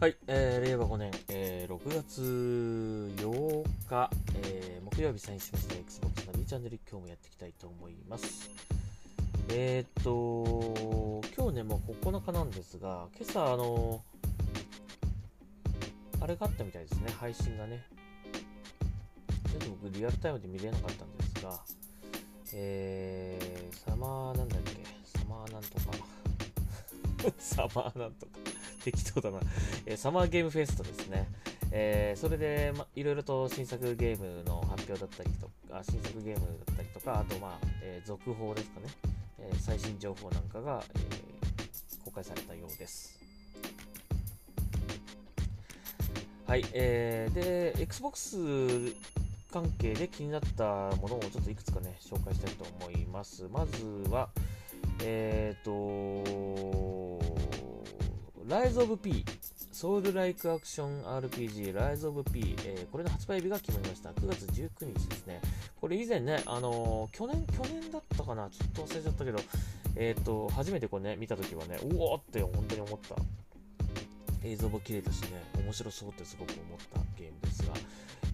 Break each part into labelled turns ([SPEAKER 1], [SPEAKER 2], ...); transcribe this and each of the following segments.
[SPEAKER 1] はい、えー、令和5年、えー、6月8日、えー、木曜日サインしました Xbox の B チャンネル今日もやっていきたいと思います。えーっと、今日ね、もう9日なんですが、今朝、あの、あれがあったみたいですね、配信がね。ちょっと僕、リアルタイムで見れなかったんですが、えー、サマーなんだっけ、サマーなんとか、サマーなんとか、適当だな、えーサマーゲームフェストですね。えーそれで、ま、いろいろと新作ゲームの発表だったりとか、新作ゲームだったりとか、あと、まあ、えー続報ですかね、えー最新情報なんかが、えー公開されたようです。はい、えーで、Xbox 関係で気になったものをちょっといくつかね、紹介したいと思います。まずは、えっ、と、Rise of P、ソウルライクアクション RPG Rise of P、えーこれの発売日が決まりました。9月19日ですね。これ以前ね、あのー去年、去年だったかな、ちょっと忘れちゃったけど、えっ、と、初めてこうね、見た時はね、うおーって本当に思った。映像も綺麗だしね、面白そうってすごく思ったゲームですが、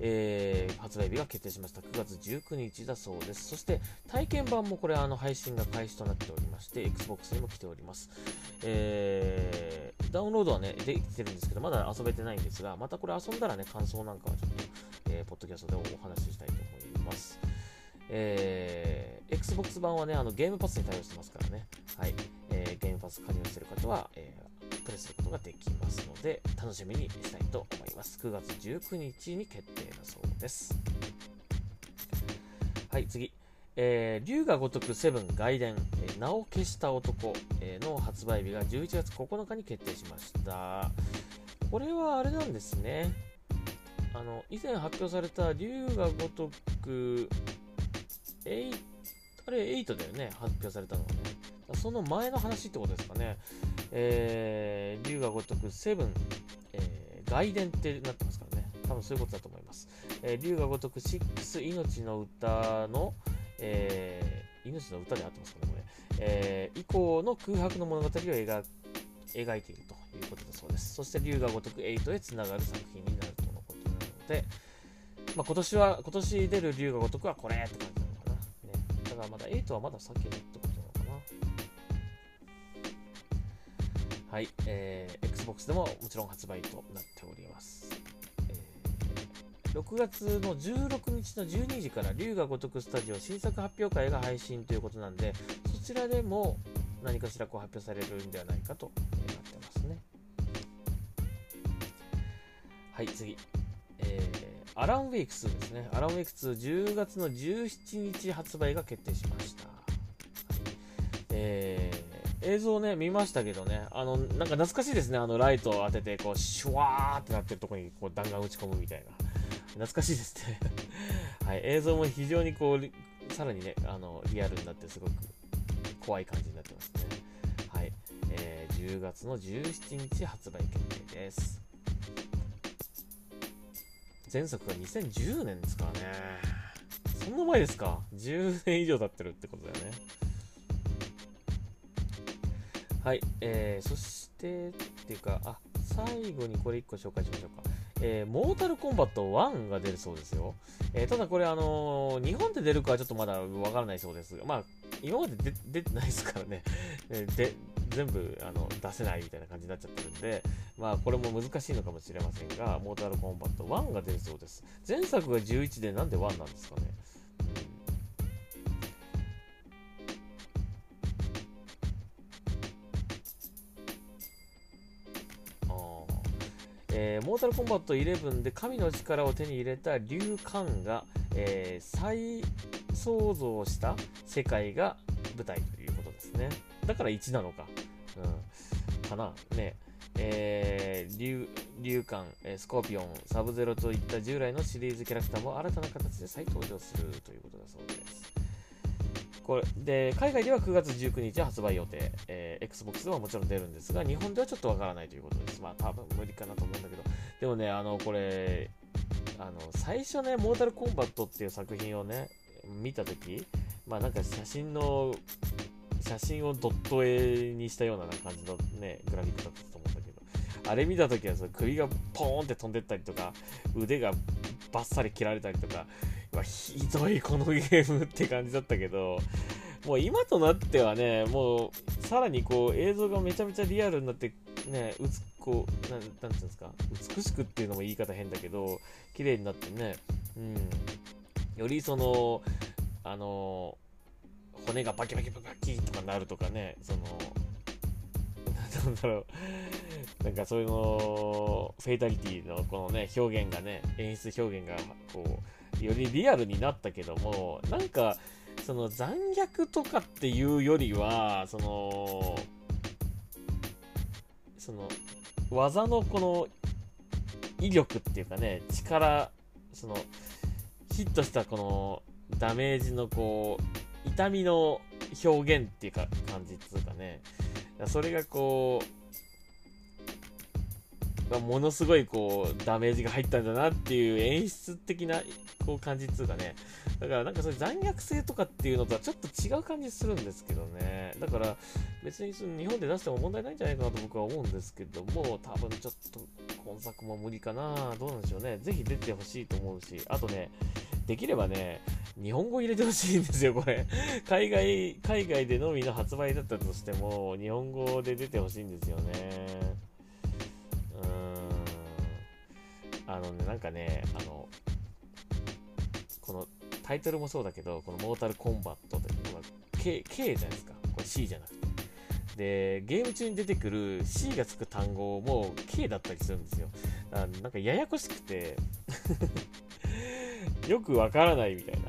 [SPEAKER 1] えー発売日が決定しました。9月19日だそうです。そして、体験版もこれ、あの、配信が開始となっておりまして、Xbox にも来ております。えーダウンロードはね、できてるんですけど、まだ遊べてないんですが、またこれ遊んだらね、感想なんかはちょっと、えーポッドキャストでお話ししたいと思います。えー Xbox 版はね、あのゲームパスに対応してますからね、はい、えーゲームパス加入してる方は、えープレイすることができますので、楽しみにしたいと思います。9月19日に決定だそうです。はい、次。えー、竜が如くセブン外伝、えー名を消した男、えーの発売日が11月9日に決定しました。これはあれなんですね。あの、以前発表された竜が如く、えいあれ8だよね、発表されたのはね。その前の話ってことですかね。えー、竜が如くセブン、えー外伝ってなってますからね。多分そういうことだと思います。えー、竜が如く6命の歌の、えー命の歌であってますかね、これ。えー以降の空白の物語を描描いているということだそうです。そして、竜が如く8へつながる作品になるとのことなので、まあ、今年は、今年出る竜が如くはこれって感じなのかな。ね、だからまだ8はまだ先だってことはい、えー Xbox でももちろん発売となっております。えー6月の16日の12時から龍が如くスタジオ新作発表会が配信ということなんで、そちらでも何かしらこう発表されるんではないかとえーなってますね。はい、次。えーアランウェイク2ですね。アランウェイク2、10月の17日発売が決定しました。はいえー映像ね、見ましたけどね、あの、なんか懐かしいですね。あの、ライトを当てて、こう、シュワーってなってるとこに、こう、弾丸打ち込むみたいな。懐かしいですね。はい、映像も非常にこう、さらにね、あの、リアルになって、すごく怖い感じになってますね。はい、えー10月の17日発売決定です。前作が2010年ですからね。そんな前ですか ?10 年以上経ってるってことだよね。はい、えー、そして、っていうか、あ、最後にこれ1個紹介しましょうか。えー、モータルコンバット1が出るそうですよ。えーただこれ、あのー日本で出るかはちょっとまだわからないそうですが、まあ、今まで出てないですからね、で、全部あの出せないみたいな感じになっちゃってるんで、まあ、これも難しいのかもしれませんが、モータルコンバット1が出るそうです。前作が11でなんで1なんですかね。えーモータルコンバット11で神の力を手に入れた竜漢が、えー再創造した世界が舞台ということですね。だから1なのか。うん。かな。ね。えー、竜、竜漢、スコーピオン、サブゼロといった従来のシリーズキャラクターも新たな形で再登場するということだそうです。これで海外では9月19日発売予定、えー Xbox ではもちろん出るんですが、日本ではちょっとわからないということです。まあ、多分無理かなと思うんだけど、でもね、あの、これ、あの、最初ね、モータルコンバットっていう作品をね、見たとき、まあなんか写真の、写真をドット絵にしたような感じのね、グラフィックだったと思うんだけど、あれ見た時はその首がポーンって飛んでったりとか、腕がバッサリ切られたりとか、ひどいこのゲームって感じだったけど、もう今となってはね、もうさらにこう映像がめちゃめちゃリアルになって、ね、うつこうなん、なんていうんですか、美しくっていうのも言い方変だけど、綺麗になってね、うん、よりその、あの、骨がバキバキバキとかなるとかね、その、なんだろう、なんかそういうの、フェイタリティのこのね、表現がね、演出表現が、こう、よりリアルになったけども、なんか、その残虐とかっていうよりは、その、その、技のこの威力っていうかね、力、その、ヒットしたこのダメージのこう、痛みの表現っていうか感じっていうかね、それがこう、がものすごいこう、ダメージが入ったんだなっていう演出的なこう感じっていうかね、だからなんかそういう残虐性とかっていうのとはちょっと違う感じするんですけどね。だから別にその日本で出しても問題ないんじゃないかなと僕は思うんですけども、多分ちょっと今作も無理かな。どうなんでしょうね。ぜひ出てほしいと思うし、あとね、できればね、日本語入れてほしいんですよ、これ。海外、海外でのみの発売だったとしても、日本語で出てほしいんですよね。あのね、なんかね、あの、このタイトルもそうだけど、このモータルコンバットって、K, K じゃないですか。これ C じゃなくて。で、ゲーム中に出てくる C がつく単語も K だったりするんですよ。だからなんかややこしくて よくわからないみたいな。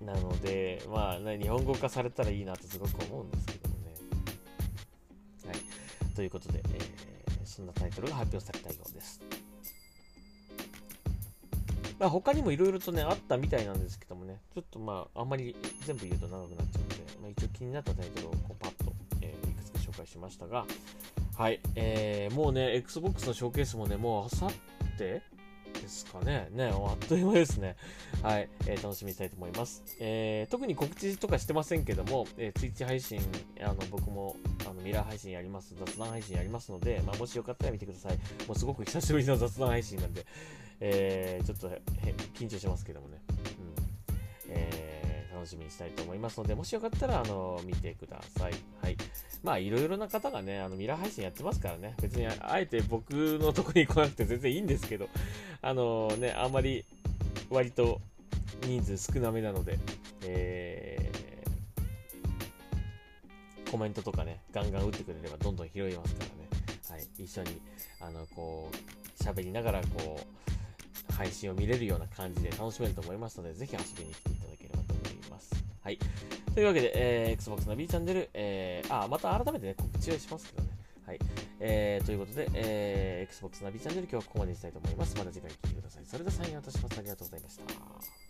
[SPEAKER 1] うん。なので、まあ、日本語化されたらいいなとすごく思うんですけどもね。はい。ということで、えー、そんなタイトルが発表されたようです。まあ、他にもいろいろとね、あったみたいなんですけどもね、ちょっとまあ、あんまり全部言うと長くなっちゃうんで、まあ、一応気になったタイトルをこうパッと、えー、いくつか紹介しましたが、はい、えー、もうね、Xbox のショーケースもね、もうあさってですかね。ね、あっという間ですね。はい、えー、楽しみにしたいと思います。えー、特に告知とかしてませんけども、えー、Twitch 配信、あの、僕も、あの、ミラー配信やります、雑談配信やりますので、まあ、もしよかったら見てください。もうすごく久しぶりの雑談配信なんで、えー、ちょっと緊張しますけどもね。うん。えー、楽しみにしたいと思いますので、もしよかったら、あの、見てください。はい。まあ、いろいろな方がね、あの、ミラー配信やってますからね。別に、あえて僕のとこに来なくて全然いいんですけど、あのね、あんまり、割と、人数少なめなので、えー、コメントとかね、ガンガン打ってくれればどんどん拾いますからね。はい。一緒に、あの、こう、喋りながら、こう、配信を見れるような感じで楽しめると思いますので、ぜひ遊びに来ていただければ。はい。というわけで、えー、Xbox の B チャンネル、えー、あ、また改めてね、告知をしますけどね。はい。えー、ということで、えー、Xbox ナビチャンネル今日はここまでにしたいと思います。また次回聞いてください。それではサインアウトします。ありがとうございました。